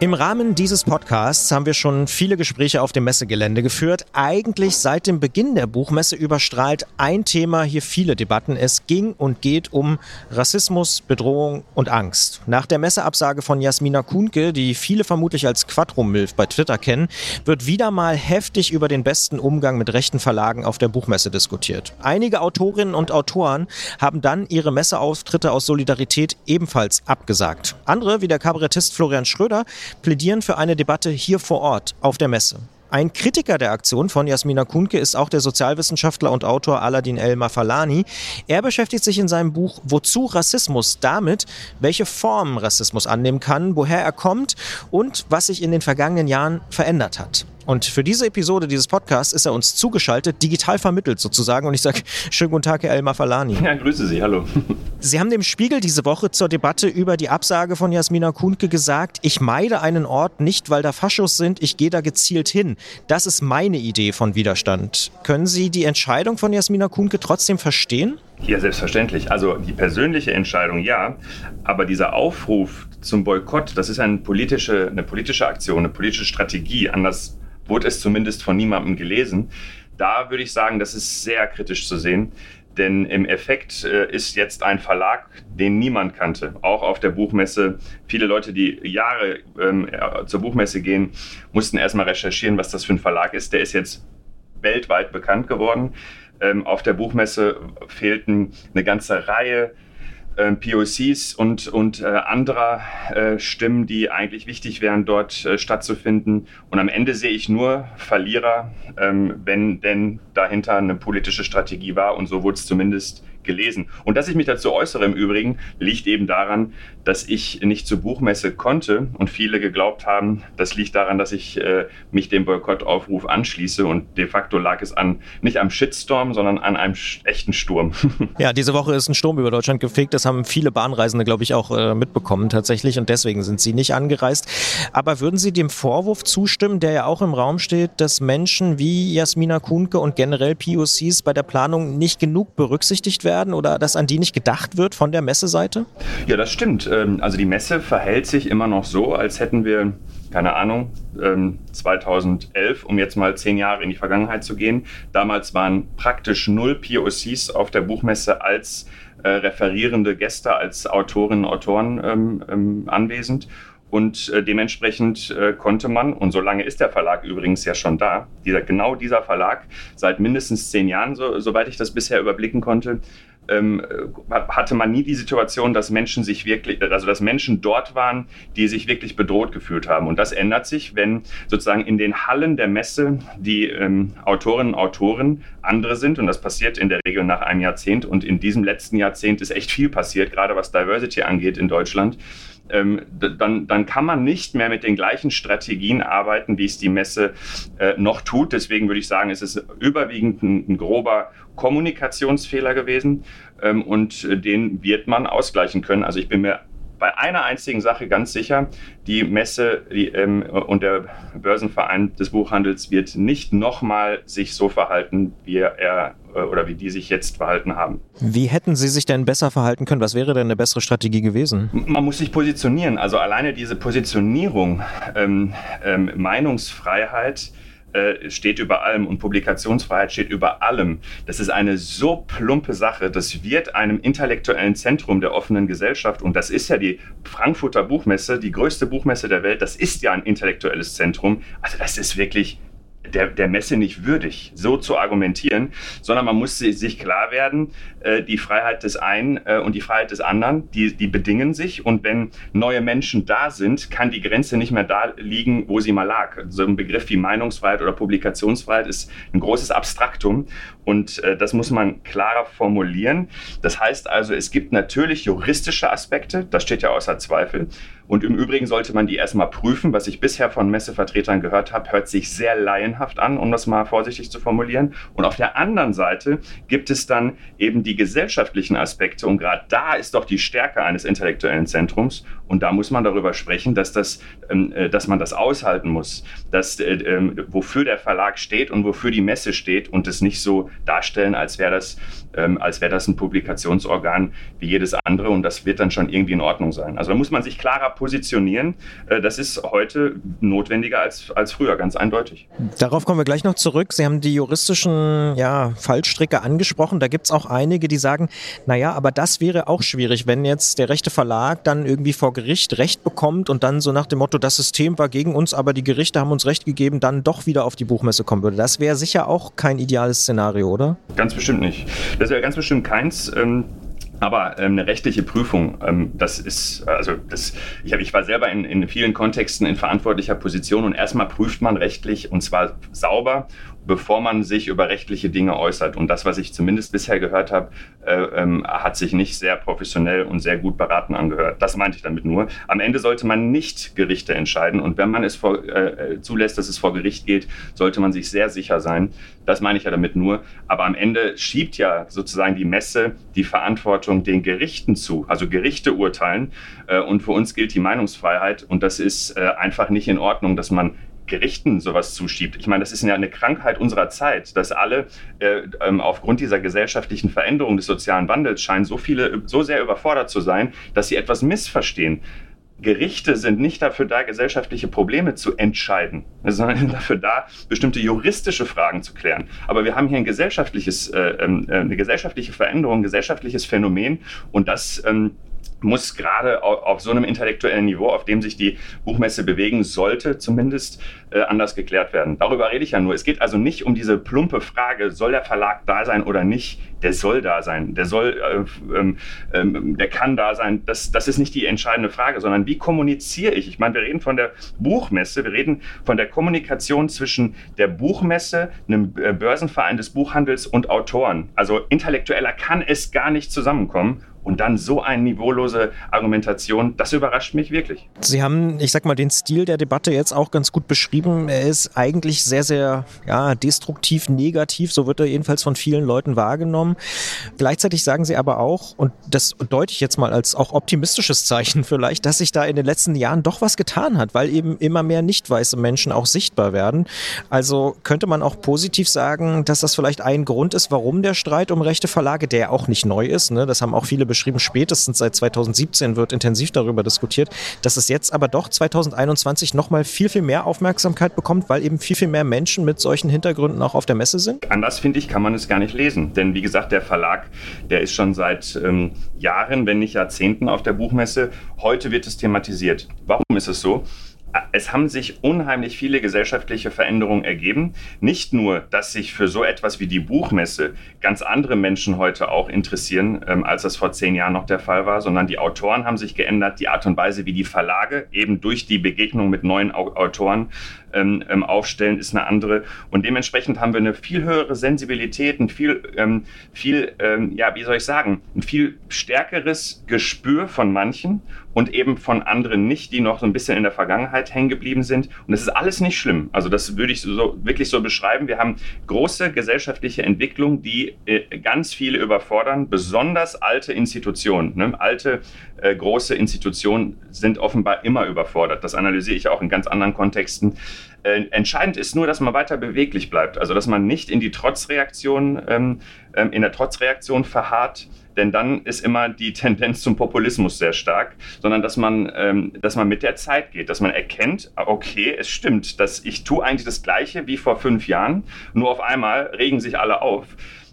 Im Rahmen dieses Podcasts haben wir schon viele Gespräche auf dem Messegelände geführt. Eigentlich seit dem Beginn der Buchmesse überstrahlt ein Thema hier viele Debatten. Es ging und geht um Rassismus, Bedrohung und Angst. Nach der Messeabsage von Jasmina Kuhnke, die viele vermutlich als Quattro-Milf bei Twitter kennen, wird wieder mal heftig über den besten Umgang mit rechten Verlagen auf der Buchmesse diskutiert. Einige Autorinnen und Autoren haben dann ihre Messeauftritte aus Solidarität ebenfalls abgesagt. Andere, wie der Kabarettist Florian Schröder, plädieren für eine Debatte hier vor Ort auf der Messe. Ein Kritiker der Aktion von Jasmina Kunke ist auch der Sozialwissenschaftler und Autor Aladin El Mafalani. Er beschäftigt sich in seinem Buch Wozu Rassismus damit, welche Formen Rassismus annehmen kann, woher er kommt und was sich in den vergangenen Jahren verändert hat. Und für diese Episode dieses Podcasts ist er uns zugeschaltet, digital vermittelt sozusagen. Und ich sage, schönen guten Tag, Herr El Mafalani. Ja, grüße Sie, hallo. Sie haben dem Spiegel diese Woche zur Debatte über die Absage von Jasmina Kuhnke gesagt, ich meide einen Ort nicht, weil da Faschos sind, ich gehe da gezielt hin. Das ist meine Idee von Widerstand. Können Sie die Entscheidung von Jasmina Kuhnke trotzdem verstehen? Ja, selbstverständlich. Also die persönliche Entscheidung ja, aber dieser Aufruf zum Boykott, das ist eine politische, eine politische Aktion, eine politische Strategie. Anders wurde es zumindest von niemandem gelesen. Da würde ich sagen, das ist sehr kritisch zu sehen. Denn im Effekt äh, ist jetzt ein Verlag, den niemand kannte. Auch auf der Buchmesse. Viele Leute, die Jahre ähm, zur Buchmesse gehen, mussten erstmal recherchieren, was das für ein Verlag ist. Der ist jetzt weltweit bekannt geworden. Ähm, auf der Buchmesse fehlten eine ganze Reihe äh, POCs und, und äh, anderer äh, Stimmen, die eigentlich wichtig wären, dort äh, stattzufinden. Und am Ende sehe ich nur Verlierer, ähm, wenn denn dahinter eine politische Strategie war. Und so wurde es zumindest gelesen. Und dass ich mich dazu äußere im Übrigen, liegt eben daran, dass ich nicht zur Buchmesse konnte und viele geglaubt haben, das liegt daran, dass ich äh, mich dem Boykottaufruf anschließe und de facto lag es an nicht am Shitstorm, sondern an einem echten Sturm. ja, diese Woche ist ein Sturm über Deutschland gefegt. Das haben viele Bahnreisende, glaube ich, auch äh, mitbekommen tatsächlich und deswegen sind sie nicht angereist. Aber würden Sie dem Vorwurf zustimmen, der ja auch im Raum steht, dass Menschen wie Jasmina Kuhnke und generell POCs bei der Planung nicht genug berücksichtigt werden? Werden oder dass an die nicht gedacht wird von der Messeseite? Ja, das stimmt. Ähm, also die Messe verhält sich immer noch so, als hätten wir keine Ahnung, 2011, ähm, um jetzt mal zehn Jahre in die Vergangenheit zu gehen. Damals waren praktisch null POCs auf der Buchmesse als äh, referierende Gäste, als Autorinnen und Autoren ähm, anwesend. Und äh, dementsprechend äh, konnte man, und so lange ist der Verlag übrigens ja schon da, dieser, genau dieser Verlag, seit mindestens zehn Jahren, so, soweit ich das bisher überblicken konnte, ähm, hatte man nie die Situation, dass Menschen sich wirklich, also dass Menschen dort waren, die sich wirklich bedroht gefühlt haben. Und das ändert sich, wenn sozusagen in den Hallen der Messe die ähm, Autorinnen und Autoren andere sind. Und das passiert in der Regel nach einem Jahrzehnt. Und in diesem letzten Jahrzehnt ist echt viel passiert, gerade was Diversity angeht in Deutschland. Ähm, dann, dann kann man nicht mehr mit den gleichen Strategien arbeiten, wie es die Messe äh, noch tut. Deswegen würde ich sagen, es ist überwiegend ein, ein grober Kommunikationsfehler gewesen ähm, und äh, den wird man ausgleichen können. Also ich bin mir bei einer einzigen Sache ganz sicher, die Messe die, ähm, und der Börsenverein des Buchhandels wird nicht nochmal sich so verhalten, wie er äh, oder wie die sich jetzt verhalten haben. Wie hätten Sie sich denn besser verhalten können? Was wäre denn eine bessere Strategie gewesen? Man muss sich positionieren. Also alleine diese Positionierung, ähm, ähm, Meinungsfreiheit, äh, steht über allem und Publikationsfreiheit steht über allem. Das ist eine so plumpe Sache. Das wird einem intellektuellen Zentrum der offenen Gesellschaft und das ist ja die Frankfurter Buchmesse, die größte Buchmesse der Welt. Das ist ja ein intellektuelles Zentrum. Also das ist wirklich der, der Messe nicht würdig, so zu argumentieren, sondern man muss sich klar werden, äh, die Freiheit des einen äh, und die Freiheit des anderen, die, die bedingen sich. Und wenn neue Menschen da sind, kann die Grenze nicht mehr da liegen, wo sie mal lag. So ein Begriff wie Meinungsfreiheit oder Publikationsfreiheit ist ein großes Abstraktum und äh, das muss man klarer formulieren. Das heißt also, es gibt natürlich juristische Aspekte, das steht ja außer Zweifel. Und im Übrigen sollte man die erstmal prüfen. Was ich bisher von Messevertretern gehört habe, hört sich sehr laienhaft an, um das mal vorsichtig zu formulieren. Und auf der anderen Seite gibt es dann eben die gesellschaftlichen Aspekte. Und gerade da ist doch die Stärke eines intellektuellen Zentrums. Und da muss man darüber sprechen, dass, das, ähm, äh, dass man das aushalten muss, dass, äh, äh, wofür der Verlag steht und wofür die Messe steht und es nicht so darstellen, als wäre das, ähm, als wäre das ein Publikationsorgan wie jedes andere und das wird dann schon irgendwie in Ordnung sein. Also da muss man sich klarer positionieren. Äh, das ist heute notwendiger als, als früher, ganz eindeutig. Darauf kommen wir gleich noch zurück. Sie haben die juristischen ja, Fallstricke angesprochen. Da gibt es auch einige, die sagen, naja, aber das wäre auch schwierig, wenn jetzt der rechte Verlag dann irgendwie vor Gericht Recht bekommt und dann so nach dem Motto, das System war gegen uns, aber die Gerichte haben uns Recht gegeben, dann doch wieder auf die Buchmesse kommen würde. Das wäre sicher auch kein ideales Szenario, oder? Ganz bestimmt nicht. Das wäre ganz bestimmt keins. Ähm aber ähm, eine rechtliche Prüfung, ähm, das ist, also das, ich, hab, ich war selber in, in vielen Kontexten in verantwortlicher Position und erstmal prüft man rechtlich und zwar sauber bevor man sich über rechtliche Dinge äußert. Und das, was ich zumindest bisher gehört habe, äh, ähm, hat sich nicht sehr professionell und sehr gut beraten angehört. Das meinte ich damit nur. Am Ende sollte man nicht Gerichte entscheiden. Und wenn man es vor, äh, äh, zulässt, dass es vor Gericht geht, sollte man sich sehr sicher sein. Das meine ich ja damit nur. Aber am Ende schiebt ja sozusagen die Messe die Verantwortung den Gerichten zu. Also Gerichte urteilen. Äh, und für uns gilt die Meinungsfreiheit. Und das ist äh, einfach nicht in Ordnung, dass man Gerichten sowas zuschiebt. Ich meine, das ist ja eine Krankheit unserer Zeit, dass alle äh, ähm, aufgrund dieser gesellschaftlichen Veränderung des sozialen Wandels scheinen so viele so sehr überfordert zu sein, dass sie etwas missverstehen. Gerichte sind nicht dafür da, gesellschaftliche Probleme zu entscheiden, sondern dafür da, bestimmte juristische Fragen zu klären. Aber wir haben hier ein gesellschaftliches, äh, ähm, äh, eine gesellschaftliche Veränderung, ein gesellschaftliches Phänomen und das ähm, muss gerade auf, so einem intellektuellen Niveau, auf dem sich die Buchmesse bewegen sollte, zumindest äh, anders geklärt werden. Darüber rede ich ja nur. Es geht also nicht um diese plumpe Frage, soll der Verlag da sein oder nicht? Der soll da sein. Der soll, äh, ähm, ähm, der kann da sein. Das, das ist nicht die entscheidende Frage, sondern wie kommuniziere ich? Ich meine, wir reden von der Buchmesse, wir reden von der Kommunikation zwischen der Buchmesse, einem äh, Börsenverein des Buchhandels und Autoren. Also intellektueller kann es gar nicht zusammenkommen. Und dann so eine niveaulose Argumentation, das überrascht mich wirklich. Sie haben, ich sag mal, den Stil der Debatte jetzt auch ganz gut beschrieben. Er ist eigentlich sehr, sehr ja, destruktiv, negativ, so wird er jedenfalls von vielen Leuten wahrgenommen. Gleichzeitig sagen Sie aber auch, und das deute ich jetzt mal als auch optimistisches Zeichen vielleicht, dass sich da in den letzten Jahren doch was getan hat, weil eben immer mehr nicht weiße Menschen auch sichtbar werden. Also könnte man auch positiv sagen, dass das vielleicht ein Grund ist, warum der Streit um rechte Verlage, der auch nicht neu ist, ne, das haben auch viele beschrieben, spätestens seit 2017 wird intensiv darüber diskutiert, dass es jetzt aber doch 2021 nochmal viel, viel mehr Aufmerksamkeit bekommt, weil eben viel, viel mehr Menschen mit solchen Hintergründen auch auf der Messe sind? Anders, finde ich, kann man es gar nicht lesen. Denn wie gesagt, der Verlag, der ist schon seit ähm, Jahren, wenn nicht Jahrzehnten auf der Buchmesse. Heute wird es thematisiert. Warum ist es so? Es haben sich unheimlich viele gesellschaftliche Veränderungen ergeben. Nicht nur, dass sich für so etwas wie die Buchmesse ganz andere Menschen heute auch interessieren, ähm, als das vor zehn Jahren noch der Fall war, sondern die Autoren haben sich geändert, die Art und Weise, wie die Verlage eben durch die Begegnung mit neuen Autoren ähm, ähm, aufstellen, ist eine andere. Und dementsprechend haben wir eine viel höhere Sensibilität, ein viel, ähm, viel ähm, ja, wie soll ich sagen, ein viel stärkeres Gespür von manchen und eben von anderen nicht, die noch so ein bisschen in der Vergangenheit hängen geblieben sind. Und das ist alles nicht schlimm. Also das würde ich so, wirklich so beschreiben. Wir haben große gesellschaftliche Entwicklungen, die äh, ganz viele überfordern, besonders alte Institutionen. Ne? Alte, äh, große Institutionen sind offenbar immer überfordert. Das analysiere ich auch in ganz anderen Kontexten. Äh, entscheidend ist nur, dass man weiter beweglich bleibt, also dass man nicht in die Trotzreaktion, ähm, ähm, in der Trotzreaktion verharrt, denn dann ist immer die Tendenz zum Populismus sehr stark, sondern dass man, ähm, dass man mit der Zeit geht, dass man erkennt, okay, es stimmt, dass ich tue eigentlich das Gleiche wie vor fünf Jahren, nur auf einmal regen sich alle auf.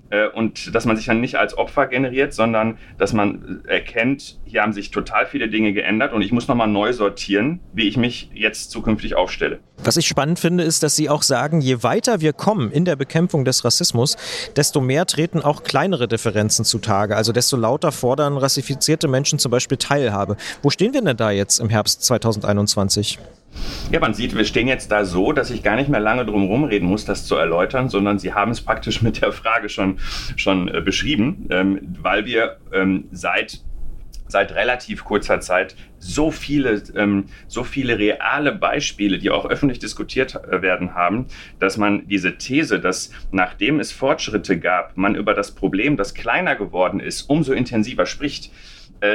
Äh, und dass man sich dann nicht als Opfer generiert, sondern dass man erkennt, hier haben sich total viele Dinge geändert und ich muss nochmal neu sortieren, wie ich mich jetzt zukünftig aufstelle. Was ich spannend finde, ist, dass Sie auch sagen, je weiter wir kommen in der Bekämpfung des Rassismus, desto mehr treten auch kleinere Differenzen zutage. Also desto lauter fordern rassifizierte Menschen zum Beispiel Teilhabe. Wo stehen wir denn da jetzt im Herbst 2021? Ja, man sieht, wir stehen jetzt da so, dass ich gar nicht mehr lange drum rumreden muss, das zu erläutern, sondern Sie haben es praktisch mit der Frage schon, schon äh, beschrieben, ähm, weil wir ähm, seit seit relativ kurzer Zeit so viele, ähm, so viele reale Beispiele, die auch öffentlich diskutiert äh, werden haben, dass man diese These, dass nachdem es Fortschritte gab, man über das Problem, das kleiner geworden ist, umso intensiver spricht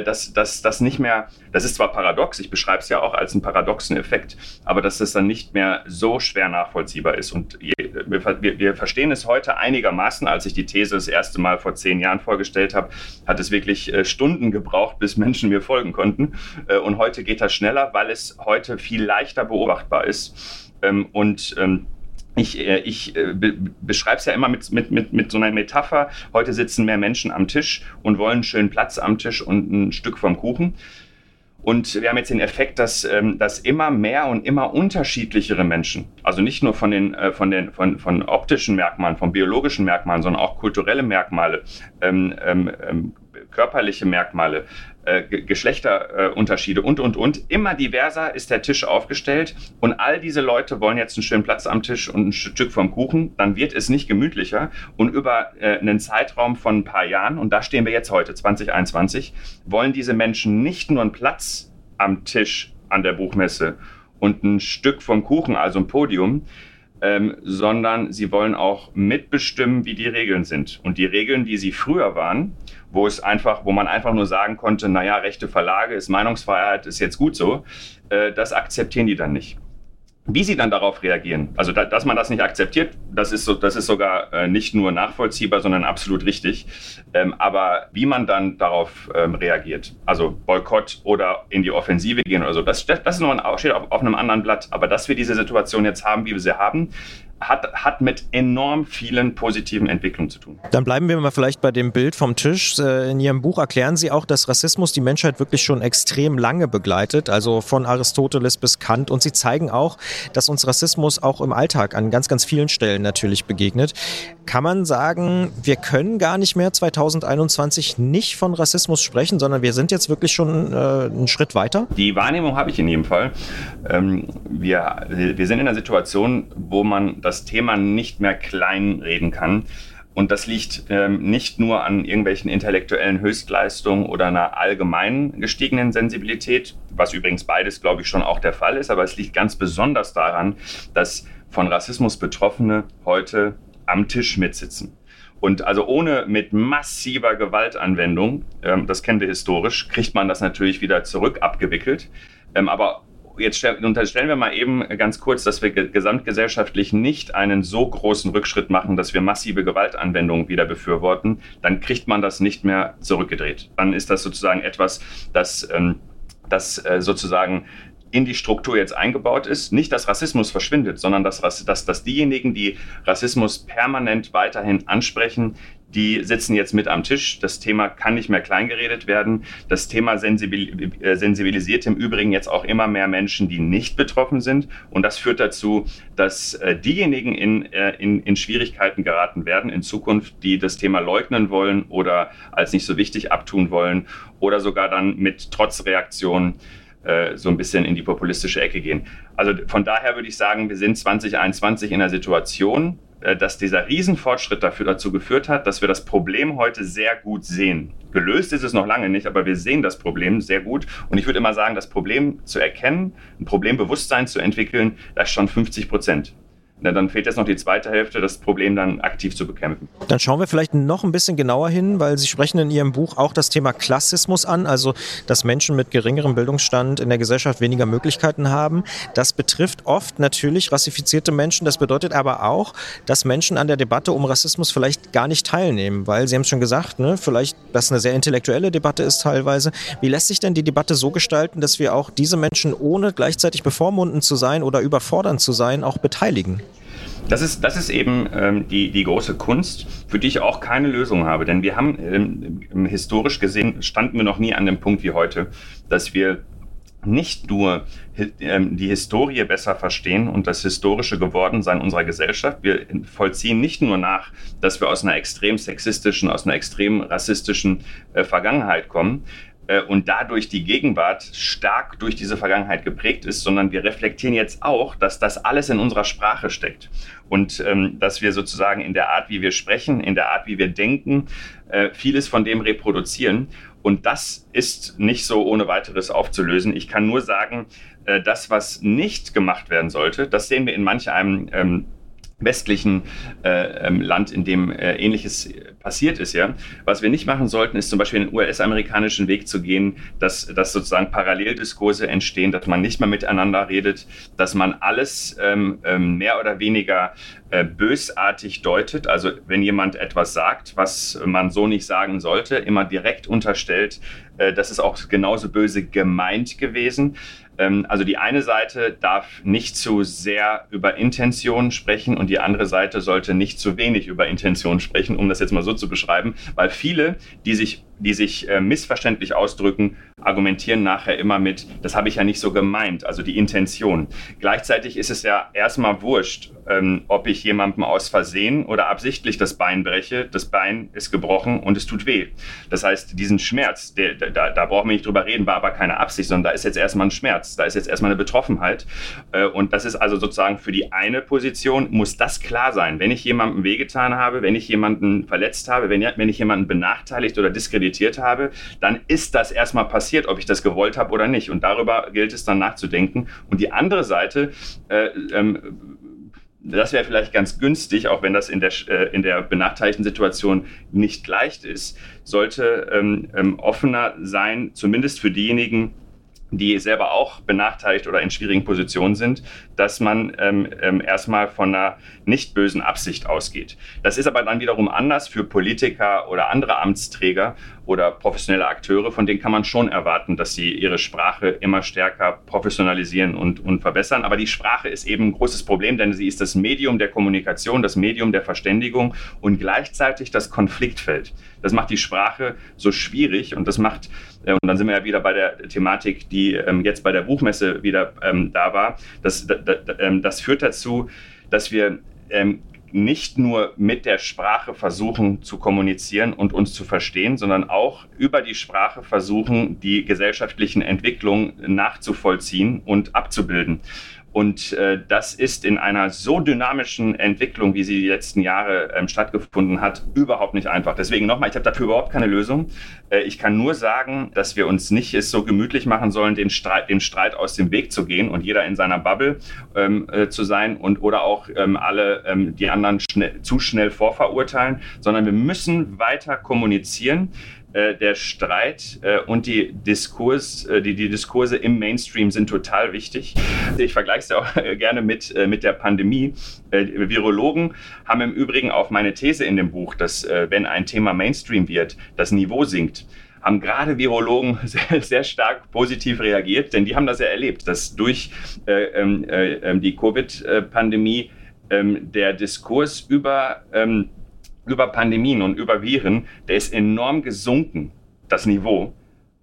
dass das nicht mehr, das ist zwar paradox, ich beschreibe es ja auch als einen paradoxen Effekt, aber dass das dann nicht mehr so schwer nachvollziehbar ist. Und wir, wir, verstehen es heute einigermaßen. Als ich die These das erste Mal vor zehn Jahren vorgestellt habe, hat es wirklich äh, Stunden gebraucht, bis Menschen mir folgen konnten. Äh, und heute geht das schneller, weil es heute viel leichter beobachtbar ist. Ähm, und ähm, ich, äh, ich äh, be beschreibe es ja immer mit, mit, mit, mit so einer Metapher. Heute sitzen mehr Menschen am Tisch und wollen einen schönen Platz am Tisch und ein Stück vom Kuchen. Und wir haben jetzt den Effekt, dass, ähm, dass immer mehr und immer unterschiedlichere Menschen, also nicht nur von den, äh, von den von, von optischen Merkmalen, von biologischen Merkmalen, sondern auch kulturelle Merkmale, ähm, ähm, ähm körperliche Merkmale, äh, Geschlechterunterschiede und, und, und. Immer diverser ist der Tisch aufgestellt und all diese Leute wollen jetzt einen schönen Platz am Tisch und ein Stück vom Kuchen. Dann wird es nicht gemütlicher und über äh, einen Zeitraum von ein paar Jahren, und da stehen wir jetzt heute, 2021, wollen diese Menschen nicht nur einen Platz am Tisch an der Buchmesse und ein Stück vom Kuchen, also ein Podium, ähm, sondern sie wollen auch mitbestimmen, wie die Regeln sind. Und die Regeln, wie sie früher waren, wo es einfach, wo man einfach nur sagen konnte, naja, rechte Verlage ist Meinungsfreiheit, ist jetzt gut so, äh, das akzeptieren die dann nicht. Wie sie dann darauf reagieren, also da, dass man das nicht akzeptiert, das ist, so, das ist sogar äh, nicht nur nachvollziehbar, sondern absolut richtig. Ähm, aber wie man dann darauf ähm, reagiert, also Boykott oder in die Offensive gehen oder so, das, das, ist noch ein, steht auf, auf einem anderen Blatt. Aber dass wir diese Situation jetzt haben, wie wir sie haben, hat, hat mit enorm vielen positiven Entwicklungen zu tun. Dann bleiben wir mal vielleicht bei dem Bild vom Tisch. Äh, in Ihrem Buch erklären Sie auch, dass Rassismus die Menschheit wirklich schon extrem lange begleitet, also von Aristoteles bis Kant. Und Sie zeigen auch, dass uns Rassismus auch im Alltag an ganz, ganz vielen Stellen natürlich begegnet. Kann man sagen, wir können gar nicht mehr 2021 nicht von Rassismus sprechen, sondern wir sind jetzt wirklich schon äh, einen Schritt weiter? Die Wahrnehmung habe ich in jedem Fall. Ähm, wir, wir sind in einer Situation, wo man das das Thema nicht mehr kleinreden kann. Und das liegt ähm, nicht nur an irgendwelchen intellektuellen Höchstleistungen oder einer allgemein gestiegenen Sensibilität, was übrigens beides, glaube ich, schon auch der Fall ist, aber es liegt ganz besonders daran, dass von Rassismus Betroffene heute am Tisch mitsitzen. Und also ohne mit massiver Gewaltanwendung, ähm, das kennen wir historisch, kriegt man das natürlich wieder zurück abgewickelt. Ähm, aber jetzt unterstellen wir mal eben ganz kurz, dass wir gesamtgesellschaftlich nicht einen so großen Rückschritt machen, dass wir massive Gewaltanwendungen wieder befürworten, dann kriegt man das nicht mehr zurückgedreht. Dann ist das sozusagen etwas, das, ähm, das äh, sozusagen in die Struktur jetzt eingebaut ist. Nicht, dass Rassismus verschwindet, sondern dass, dass, dass diejenigen, die Rassismus permanent weiterhin ansprechen, die sitzen jetzt mit am Tisch. Das Thema kann nicht mehr kleingeredet werden. Das Thema sensibil äh, sensibilisiert im Übrigen jetzt auch immer mehr Menschen, die nicht betroffen sind. Und das führt dazu, dass äh, diejenigen in, äh, in, in Schwierigkeiten geraten werden in Zukunft, die das Thema leugnen wollen oder als nicht so wichtig abtun wollen oder sogar dann mit Trotzreaktionen äh, so ein bisschen in die populistische Ecke gehen. Also von daher würde ich sagen, wir sind 2021 in einer Situation, dass dieser Riesenfortschritt dafür dazu geführt hat, dass wir das Problem heute sehr gut sehen. Gelöst ist es noch lange nicht, aber wir sehen das Problem sehr gut. Und ich würde immer sagen, das Problem zu erkennen, ein Problembewusstsein zu entwickeln, das ist schon 50 Prozent. Na, dann fehlt jetzt noch die zweite Hälfte, das Problem dann aktiv zu bekämpfen. Dann schauen wir vielleicht noch ein bisschen genauer hin, weil Sie sprechen in Ihrem Buch auch das Thema Klassismus an, also dass Menschen mit geringerem Bildungsstand in der Gesellschaft weniger Möglichkeiten haben. Das betrifft oft natürlich rassifizierte Menschen. Das bedeutet aber auch, dass Menschen an der Debatte um Rassismus vielleicht gar nicht teilnehmen, weil Sie haben es schon gesagt, ne, vielleicht das eine sehr intellektuelle Debatte ist teilweise. Wie lässt sich denn die Debatte so gestalten, dass wir auch diese Menschen ohne gleichzeitig bevormundend zu sein oder überfordernd zu sein auch beteiligen? Das ist, das ist eben ähm, die, die große Kunst, für die ich auch keine Lösung habe. Denn wir haben ähm, historisch gesehen, standen wir noch nie an dem Punkt wie heute, dass wir nicht nur ähm, die Historie besser verstehen und das historische Gewordensein unserer Gesellschaft. Wir vollziehen nicht nur nach, dass wir aus einer extrem sexistischen, aus einer extrem rassistischen äh, Vergangenheit kommen, äh, und dadurch die Gegenwart stark durch diese Vergangenheit geprägt ist, sondern wir reflektieren jetzt auch, dass das alles in unserer Sprache steckt und ähm, dass wir sozusagen in der Art, wie wir sprechen, in der Art, wie wir denken, äh, vieles von dem reproduzieren Und das ist nicht so ohne weiteres aufzulösen. Ich kann nur sagen, äh, das, was nicht gemacht werden sollte, das sehen wir in manch einem ähm, westlichen äh, ähm, Land, in dem äh, ähnliches passiert ist, ja. Was wir nicht machen sollten, ist zum Beispiel den US-amerikanischen Weg zu gehen, dass, dass sozusagen Paralleldiskurse entstehen, dass man nicht mehr miteinander redet, dass man alles ähm, ähm, mehr oder weniger äh, bösartig deutet. Also wenn jemand etwas sagt, was man so nicht sagen sollte, immer direkt unterstellt, äh, das ist auch genauso böse gemeint gewesen. Ähm, also die eine Seite darf nicht zu sehr über Intention sprechen und die andere Seite sollte nicht zu wenig über Intention sprechen, um das jetzt mal so zu beschreiben, weil viele, die sich die sich äh, missverständlich ausdrücken, argumentieren nachher immer mit, das habe ich ja nicht so gemeint, also die Intention. Gleichzeitig ist es ja erstmal wurscht, ähm, ob ich jemandem aus Versehen oder absichtlich das Bein breche. Das Bein ist gebrochen und es tut weh. Das heißt, diesen Schmerz, der, da, da brauchen wir nicht drüber reden, war aber keine Absicht, sondern da ist jetzt erstmal ein Schmerz, da ist jetzt erstmal eine Betroffenheit. Äh, und das ist also sozusagen für die eine Position, muss das klar sein. Wenn ich jemandem wehgetan habe, wenn ich jemanden verletzt habe, wenn, wenn ich jemanden benachteiligt oder diskreditiert diskreditiert habe, dann ist das erstmal passiert, ob ich das gewollt habe oder nicht. Und darüber gilt es dann nachzudenken. Und die andere Seite, äh, ähm, das wäre vielleicht ganz günstig, auch wenn das in der, äh, in der benachteiligten Situation nicht leicht ist, sollte ähm, ähm, offener sein, zumindest für diejenigen, die selber auch benachteiligt oder in schwierigen Positionen sind, dass man ähm, ähm, erstmal von einer nicht bösen Absicht ausgeht. Das ist aber dann wiederum anders für Politiker oder andere Amtsträger oder professionelle Akteure, von denen kann man schon erwarten, dass sie ihre Sprache immer stärker professionalisieren und, und verbessern. Aber die Sprache ist eben ein großes Problem, denn sie ist das Medium der Kommunikation, das Medium der Verständigung und gleichzeitig das Konfliktfeld. Das macht die Sprache so schwierig und das macht, äh, und dann sind wir ja wieder bei der Thematik, die ähm, jetzt bei der Buchmesse wieder ähm, da war, das, das, ähm, das führt dazu, dass wir nicht nur mit der Sprache versuchen zu kommunizieren und uns zu verstehen, sondern auch über die Sprache versuchen, die gesellschaftlichen Entwicklungen nachzuvollziehen und abzubilden. Und äh, das ist in einer so dynamischen Entwicklung, wie sie die letzten Jahre ähm, stattgefunden hat, überhaupt nicht einfach. Deswegen nochmal, ich habe dafür überhaupt keine Lösung. Äh, ich kann nur sagen, dass wir uns nicht es so gemütlich machen sollen, den Streit, dem Streit aus dem Weg zu gehen und jeder in seiner Bubble ähm, äh, zu sein und oder auch ähm, alle ähm, die anderen schnell, zu schnell vorverurteilen, sondern wir müssen weiter kommunizieren. Äh, der Streit äh, und die, Diskurs, äh, die, die Diskurse im Mainstream sind total wichtig. Ich vergleiche es auch gerne mit, äh, mit der Pandemie. Äh, Virologen haben im Übrigen auf meine These in dem Buch, dass wenn ein Thema Mainstream wird, das Niveau sinkt haben gerade Virologen sehr, sehr, stark positiv reagiert, denn die haben das ja erlebt, dass durch äh, ähm, äh, die Covid-Pandemie ähm, der Diskurs über ähm, über Pandemien und über Viren, der ist enorm gesunken, das Niveau.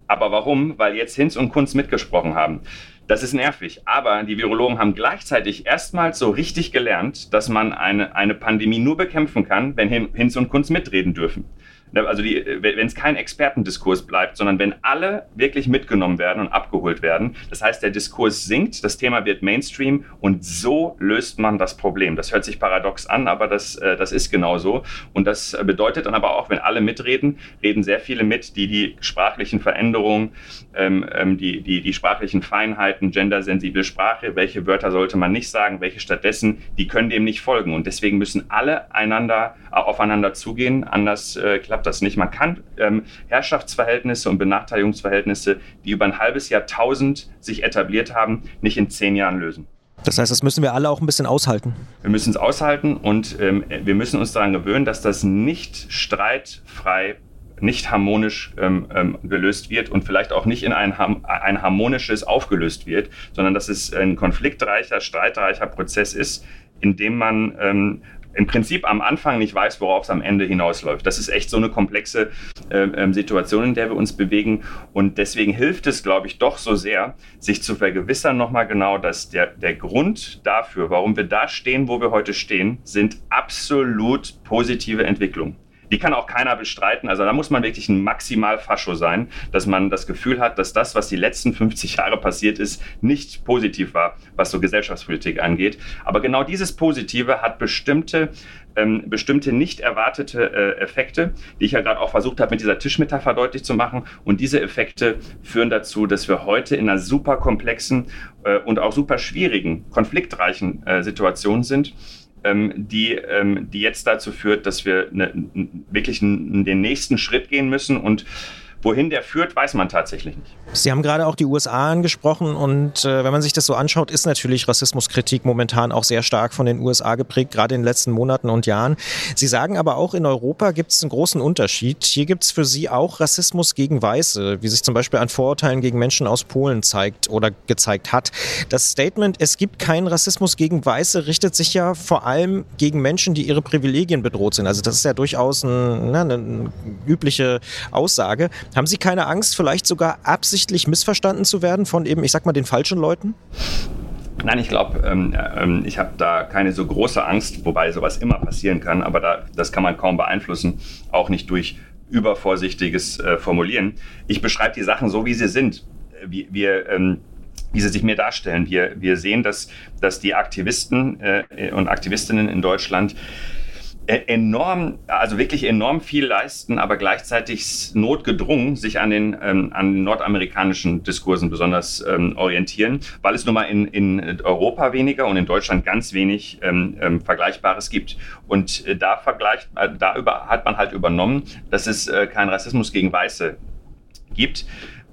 Aber warum? Weil jetzt Hinz und Kunz mitgesprochen haben. Das ist nervig. Aber die Virologen haben gleichzeitig erstmals so richtig gelernt, dass man eine, eine Pandemie nur bekämpfen kann, wenn Hinz und Kunz mitreden dürfen. Ne, also wenn es kein Expertendiskurs bleibt, sondern wenn alle wirklich mitgenommen werden und abgeholt werden. Das heißt, der Diskurs sinkt, das Thema wird Mainstream und so löst man das Problem. Das hört sich paradox an, aber das, äh, das ist genau so. Und das bedeutet dann aber auch, wenn alle mitreden, reden sehr viele mit, die die sprachlichen Veränderungen, ähm, ähm, die, die, die sprachlichen Feinheiten, gendersensible Sprache, welche Wörter sollte man nicht sagen, welche stattdessen, die können dem nicht folgen. Und deswegen müssen alle einander, aufeinander zugehen, anders äh, klappt das nicht. Man kann ähm, Herrschaftsverhältnisse und Benachteiligungsverhältnisse, die über ein halbes Jahrtausend sich etabliert haben, nicht in zehn Jahren lösen. Das heißt, das müssen wir alle auch ein bisschen aushalten. Wir müssen es aushalten und ähm, wir müssen uns daran gewöhnen, dass das nicht streitfrei, nicht harmonisch ähm, ähm, gelöst wird und vielleicht auch nicht in ein, ein harmonisches aufgelöst wird, sondern dass es ein konfliktreicher, streitreicher Prozess ist, in dem man ähm, im Prinzip am Anfang nicht weiß, worauf es am Ende hinausläuft. Das ist echt so eine komplexe äh, Situation, in der wir uns bewegen. Und deswegen hilft es, glaube ich, doch so sehr, sich zu vergewissern nochmal genau, dass der, der Grund dafür, warum wir da stehen, wo wir heute stehen, sind absolut positive Entwicklungen. Die kann auch keiner bestreiten. Also da muss man wirklich ein maximal Fascho sein, dass man das Gefühl hat, dass das, was die letzten 50 Jahre passiert ist, nicht positiv war, was so Gesellschaftspolitik angeht. Aber genau dieses Positive hat bestimmte ähm, bestimmte nicht erwartete äh, Effekte, die ich ja gerade auch versucht habe, mit dieser Tischmetapher deutlich zu machen. Und diese Effekte führen dazu, dass wir heute in einer super komplexen äh, und auch super schwierigen, konfliktreichen äh, Situation sind die, ähm, die jetzt dazu führt, dass wir ne, wirklich den nächsten Schritt gehen müssen. Und Wohin der führt, weiß man tatsächlich nicht. Sie haben gerade auch die USA angesprochen und äh, wenn man sich das so anschaut, ist natürlich Rassismuskritik momentan auch sehr stark von den USA geprägt, gerade in den letzten Monaten und Jahren. Sie sagen aber auch, in Europa gibt es einen großen Unterschied. Hier gibt es für Sie auch Rassismus gegen Weiße, wie sich zum Beispiel an Vorurteilen gegen Menschen aus Polen zeigt oder gezeigt hat. Das Statement, es gibt keinen Rassismus gegen Weiße, richtet sich ja vor allem gegen Menschen, die ihre Privilegien bedroht sind. Also das ist ja durchaus ein, ne, eine übliche Aussage. Haben Sie keine Angst, vielleicht sogar absichtlich missverstanden zu werden von eben, ich sag mal, den falschen Leuten? Nein, ich glaube, ähm, ähm, ich habe da keine so große Angst, wobei sowas immer passieren kann, aber da, das kann man kaum beeinflussen, auch nicht durch übervorsichtiges äh, Formulieren. Ich beschreibe die Sachen so, wie sie sind. Wir, wir ähm, wie sie sich mir darstellen. Wir, wir sehen, dass, dass die Aktivisten äh, und Aktivistinnen in Deutschland enorm, also wirklich enorm viel leisten, aber gleichzeitig notgedrungen sich an den, ähm, an nordamerikanischen Diskursen besonders ähm, orientieren, weil es nun mal in, in Europa weniger und in Deutschland ganz wenig ähm, ähm Vergleichbares gibt. Und äh, da vergleicht, äh, da über, hat man halt übernommen, dass es äh, keinen Rassismus gegen Weiße gibt.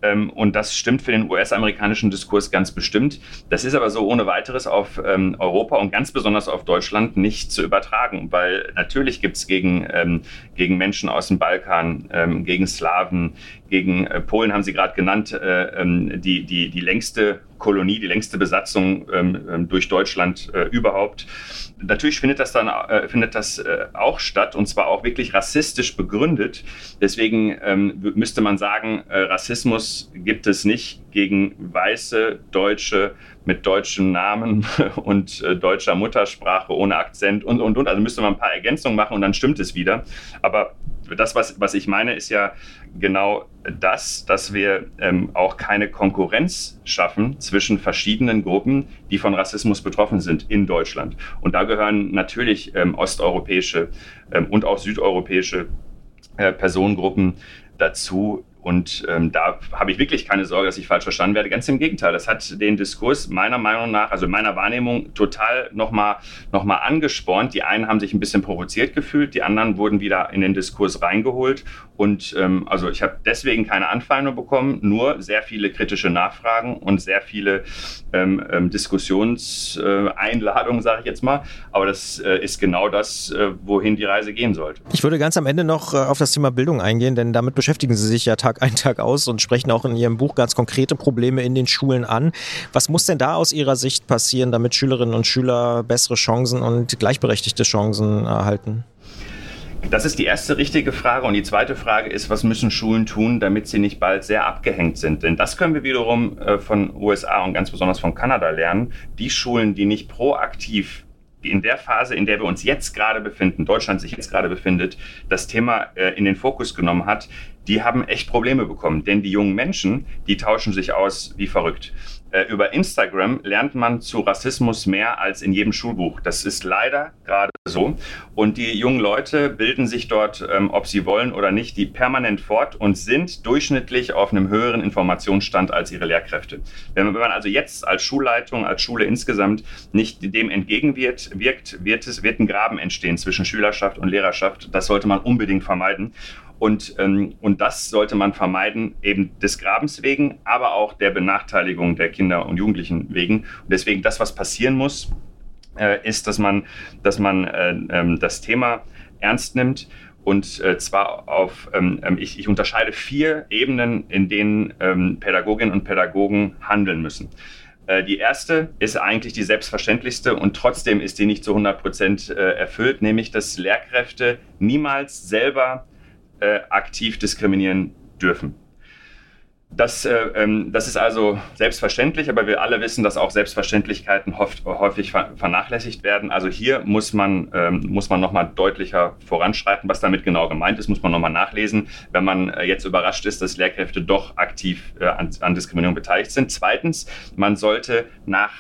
Ähm, und das stimmt für den US-amerikanischen Diskurs ganz bestimmt. Das ist aber so ohne weiteres auf ähm, Europa und ganz besonders auf Deutschland nicht zu übertragen, weil natürlich gibt es gegen, ähm, gegen Menschen aus dem Balkan, gegen Slawen, gegen äh, Polen haben Sie gerade genannt, äh, ähm, die, die, die längste Kolonie, die längste Besatzung ähm, durch Deutschland äh, überhaupt natürlich findet das dann äh, findet das äh, auch statt und zwar auch wirklich rassistisch begründet. Deswegen ähm, müsste man sagen, äh, Rassismus gibt es nicht gegen weiße Deutsche mit deutschem Namen und äh, deutscher Muttersprache ohne Akzent und und und. Also müsste man ein paar Ergänzungen machen und dann stimmt es wieder. Aber das, was, was ich meine, ist ja genau das, dass wir ähm, auch keine Konkurrenz schaffen zwischen verschiedenen Gruppen, die von Rassismus betroffen sind in Deutschland. Und da gehören natürlich ähm, osteuropäische ähm, und auch südeuropäische äh, Personengruppen dazu, und ähm, da habe ich wirklich keine Sorge, dass ich falsch verstanden werde. Ganz im Gegenteil, das hat den Diskurs meiner Meinung nach, also meiner Wahrnehmung, total nochmal noch mal angespornt. Die einen haben sich ein bisschen provoziert gefühlt, die anderen wurden wieder in den Diskurs reingeholt. Und ähm, also ich habe deswegen keine Anfeindung bekommen, nur sehr viele kritische Nachfragen und sehr viele ähm, ähm, Diskussionseinladungen, sage ich jetzt mal. Aber das äh, ist genau das, äh, wohin die Reise gehen sollte. Ich würde ganz am Ende noch äh, auf das Thema Bildung eingehen, denn damit beschäftigen Sie sich ja Tag Tag ein, Tag aus und sprechen auch in Ihrem Buch ganz konkrete Probleme in den Schulen an. Was muss denn da aus Ihrer Sicht passieren, damit Schülerinnen und Schüler bessere Chancen und gleichberechtigte Chancen erhalten? Das ist die erste richtige Frage. Und die zweite Frage ist, was müssen Schulen tun, damit sie nicht bald sehr abgehängt sind? Denn das können wir wiederum äh, von USA und ganz besonders von Kanada lernen. Die Schulen, die nicht proaktiv in der Phase, in der wir uns jetzt gerade befinden, Deutschland sich jetzt gerade befindet, das Thema äh, in den Fokus genommen hat, die haben echt Probleme bekommen. Denn die jungen Menschen, die tauschen sich aus wie verrückt. Äh, über Instagram lernt man zu Rassismus mehr als in jedem Schulbuch. Das ist leider gerade so. Und die jungen Leute bilden sich dort, ähm, ob sie wollen oder nicht, die permanent fort und sind durchschnittlich auf einem höheren Informationsstand als ihre Lehrkräfte. Wenn man, also jetzt als Schulleitung, als Schule insgesamt nicht dem entgegenwirkt, wirkt, wird, es, wird ein Graben entstehen zwischen Schülerschaft und Lehrerschaft. Das sollte man unbedingt vermeiden. Und, ähm, und das sollte man vermeiden, eben des Grabens wegen, aber auch der Benachteiligung der Kinder und Jugendlichen wegen. Und deswegen das, was passieren muss, äh, ist, dass man, dass man äh, ähm, das Thema ernst nimmt. Und äh, zwar auf, ähm, ähm ich, ich, unterscheide vier Ebenen, in denen ähm, Pädagoginnen und Pädagogen handeln müssen. Äh, die erste ist eigentlich die selbstverständlichste und trotzdem ist die nicht zu 100 Prozent äh, erfüllt, nämlich dass Lehrkräfte niemals selber äh, aktiv diskriminieren dürfen. Das, äh, ähm, das ist also selbstverständlich, aber wir alle wissen, dass auch Selbstverständlichkeiten oft, häufig vernachlässigt werden. Also hier muss man, ähm, muss man nochmal deutlicher voranschreiten. Was damit genau gemeint ist, muss man nochmal nachlesen, wenn man äh, jetzt überrascht ist, dass Lehrkräfte doch aktiv äh, an, an, Diskriminierung beteiligt sind. Zweitens, man sollte nach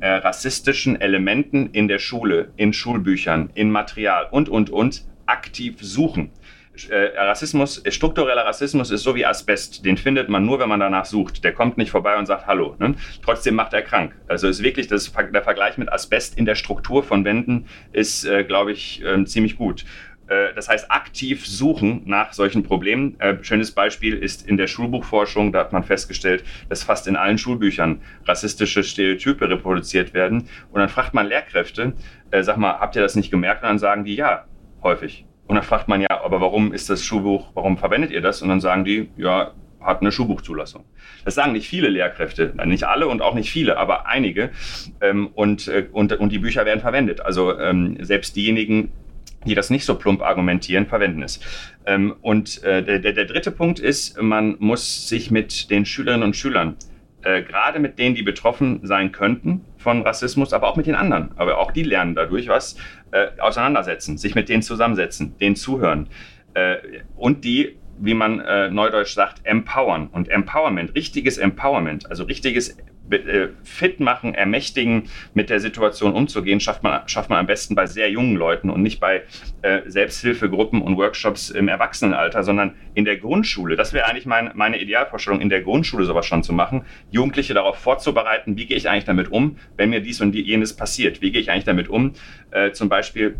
äh, rassistischen Elementen in der Schule, in Schulbüchern, in Material und, und, und aktiv suchen Rassismus, struktureller Rassismus ist so wie Asbest. Den findet man nur, wenn man danach sucht. Der kommt nicht vorbei und sagt Hallo. Ne? Trotzdem macht er krank. Also ist wirklich das, der Vergleich mit Asbest in der Struktur von Wänden ist, äh, glaube ich, äh, ziemlich gut. Äh, das heißt, aktiv suchen nach solchen Problemen. Äh, schönes Beispiel ist in der Schulbuchforschung, da hat man festgestellt, dass fast in allen Schulbüchern rassistische Stereotype reproduziert werden. Und dann fragt man Lehrkräfte, äh, sag mal, habt ihr das nicht gemerkt? Und dann sagen die ja, häufig. Und dann fragt man ja, aber warum ist das Schulbuch, warum verwendet ihr das? Und dann sagen die, ja, hat eine Schulbuchzulassung. Das sagen nicht viele Lehrkräfte, nicht alle und auch nicht viele, aber einige. Ähm, und, äh, und, und die Bücher werden verwendet. Also ähm, selbst diejenigen, die das nicht so plump argumentieren, verwenden es. Ähm, und äh, der, der dritte Punkt ist, man muss sich mit den Schülerinnen und Schülern äh, gerade mit denen, die betroffen sein könnten von Rassismus, aber auch mit den anderen. Aber auch die lernen dadurch was, äh, auseinandersetzen, sich mit denen zusammensetzen, denen zuhören äh, und die wie man äh, neudeutsch sagt, empowern. Und Empowerment, richtiges Empowerment, also richtiges fit machen, ermächtigen, mit der Situation umzugehen, schafft man, schafft man am besten bei sehr jungen Leuten und nicht bei äh, Selbsthilfegruppen und Workshops im Erwachsenenalter, sondern in der Grundschule. Das wäre eigentlich mein, meine Idealvorstellung, in der Grundschule sowas schon zu machen, Jugendliche darauf vorzubereiten, wie gehe ich eigentlich damit um, wenn mir dies und jenes passiert. Wie gehe ich eigentlich damit um, äh, zum Beispiel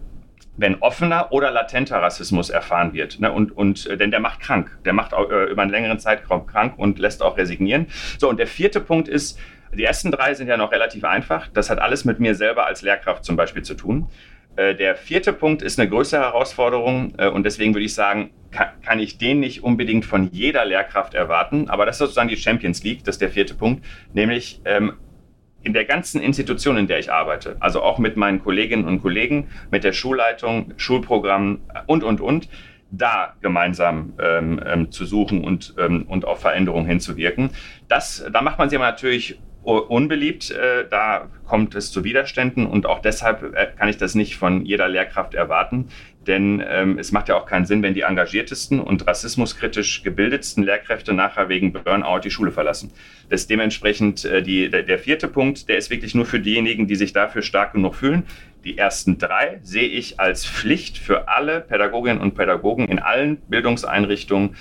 wenn offener oder latenter Rassismus erfahren wird. Ne? Und, und, äh, denn der macht krank. Der macht auch, äh, über einen längeren Zeitraum krank und lässt auch resignieren. So, und der vierte Punkt ist, die ersten drei sind ja noch relativ einfach. Das hat alles mit mir selber als Lehrkraft zum Beispiel zu tun. Äh, der vierte Punkt ist eine größere Herausforderung äh, und deswegen würde ich sagen, kann, ich den nicht unbedingt von jeder Lehrkraft erwarten, aber das ist sozusagen die Champions League, das ist der vierte Punkt, nämlich ähm, in der ganzen Institution, in der ich arbeite, also auch mit meinen Kolleginnen und Kollegen, mit der Schulleitung, Schulprogrammen und, und, und, da gemeinsam ähm, ähm, zu suchen und, ähm, und auf Veränderungen hinzuwirken. Das, da macht man sich aber natürlich unbeliebt. Äh, da kommt es zu Widerständen und auch deshalb äh, kann ich das nicht von jeder Lehrkraft erwarten. Denn ähm, es macht ja auch keinen Sinn, wenn die engagiertesten und rassismuskritisch gebildetsten Lehrkräfte nachher wegen Burnout die Schule verlassen. Das ist dementsprechend äh, die, der, der vierte Punkt, der ist wirklich nur für diejenigen, die sich dafür stark genug fühlen. Die ersten drei sehe ich als Pflicht für alle Pädagoginnen und Pädagogen in allen Bildungseinrichtungen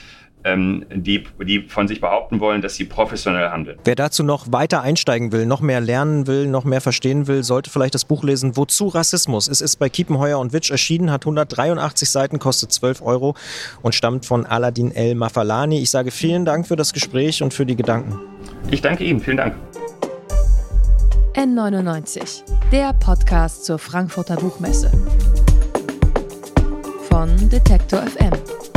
die, die von sich behaupten wollen, dass sie professionell handeln. Wer dazu noch weiter einsteigen will, noch mehr lernen will, noch mehr verstehen will, sollte vielleicht das Buch lesen Wozu Rassismus? Es ist bei Kiepenheuer und Witsch erschienen, hat 183 Seiten, kostet 12 Euro und stammt von Aladin El Mafalani. Ich sage vielen Dank für das Gespräch und für die Gedanken. Ich danke Ihnen, vielen Dank. N99, der Podcast zur Frankfurter Buchmesse. Von Detektor FM